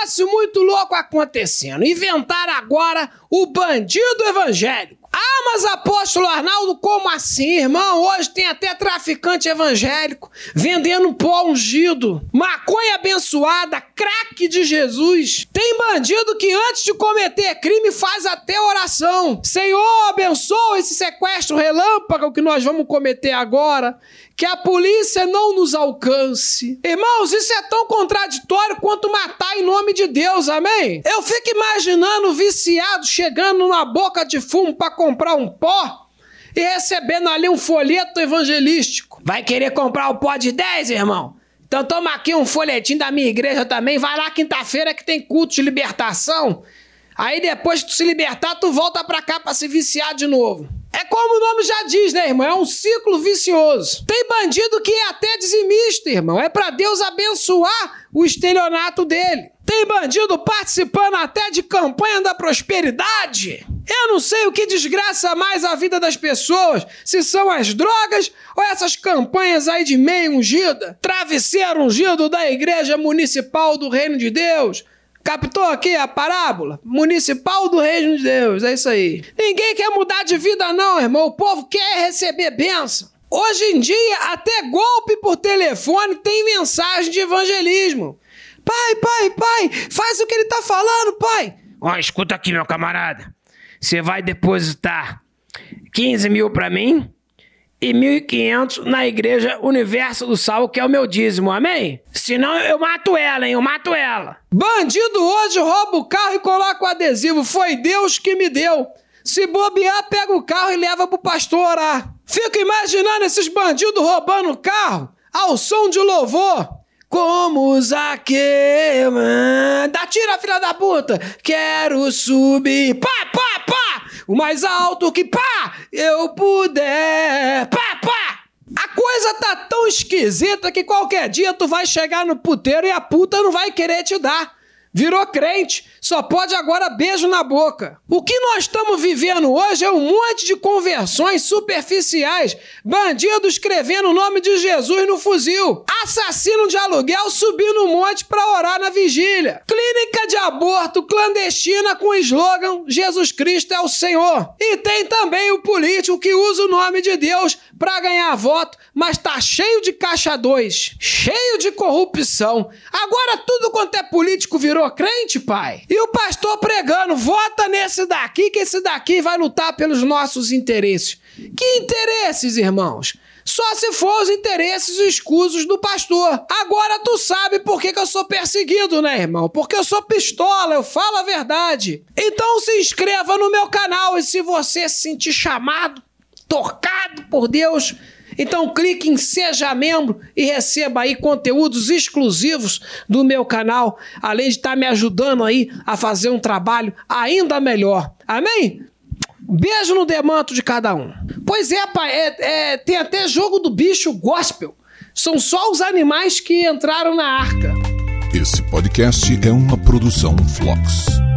negócio muito louco acontecendo. Inventaram agora o bandido evangélico. Ah, mas apóstolo Arnaldo, como assim, irmão? Hoje tem até traficante evangélico vendendo pó ungido, maconha abençoada, craque de Jesus. Tem bandido que antes de cometer crime faz até oração. Senhor, abençoa esse sequestro relâmpago que nós vamos cometer agora que a polícia não nos alcance. Irmãos, isso é tão contraditório quanto matar em nome de Deus, amém? Eu fico imaginando viciado chegando na boca de fumo para comprar um pó e recebendo ali um folheto evangelístico. Vai querer comprar o pó de 10, irmão? Então toma aqui um folhetim da minha igreja também. Vai lá quinta-feira que tem culto de libertação. Aí depois que tu se libertar, tu volta pra cá pra se viciar de novo. É como o nome já diz, né, irmão? É um ciclo vicioso. Tem bandido que é até dizimista, irmão. É para Deus abençoar o estelionato dele. Tem bandido participando até de campanha da prosperidade. Eu não sei o que desgraça mais a vida das pessoas, se são as drogas ou essas campanhas aí de meio ungida, travesseiro ungido da Igreja Municipal do Reino de Deus, Captou aqui a parábola? Municipal do Reino de Deus, é isso aí. Ninguém quer mudar de vida, não, irmão. O povo quer receber bênção. Hoje em dia, até golpe por telefone tem mensagem de evangelismo. Pai, pai, pai, faz o que ele tá falando, pai. Ó, escuta aqui, meu camarada. Você vai depositar 15 mil pra mim e 1.500 na igreja Universo do Sal, que é o meu dízimo, amém? Senão eu mato ela, hein? Eu mato ela. Bandido hoje rouba o carro e coloca o adesivo. Foi Deus que me deu. Se bobear, pega o carro e leva pro pastor orar. Fico imaginando esses bandidos roubando o carro ao som de louvor. Como Zaqueu, dá tira, filha da puta. Quero subir, pá, pá, pá, o mais alto que pá, eu puder, pá, pá. A coisa tá tão esquisita que qualquer dia tu vai chegar no puteiro e a puta não vai querer te dar. Virou crente, só pode agora beijo na boca. O que nós estamos vivendo hoje é um monte de conversões superficiais, bandido escrevendo o nome de Jesus no fuzil, assassino de aluguel subindo um monte para orar na vigília, clínica de aborto clandestina com o slogan Jesus Cristo é o Senhor. E tem também o político que usa o nome de Deus para ganhar voto, mas tá cheio de caixa dois, cheio de corrupção. Agora tudo quanto político virou crente, pai. E o pastor pregando, vota nesse daqui, que esse daqui vai lutar pelos nossos interesses. Que interesses, irmãos? Só se for os interesses escusos do pastor. Agora tu sabe por que, que eu sou perseguido, né, irmão? Porque eu sou pistola, eu falo a verdade. Então se inscreva no meu canal e se você se sentir chamado, tocado por Deus, então clique em Seja Membro e receba aí conteúdos exclusivos do meu canal, além de estar tá me ajudando aí a fazer um trabalho ainda melhor. Amém? Beijo no demanto de cada um. Pois é, pai, é, é, tem até jogo do bicho gospel. São só os animais que entraram na arca. Esse podcast é uma produção Flux.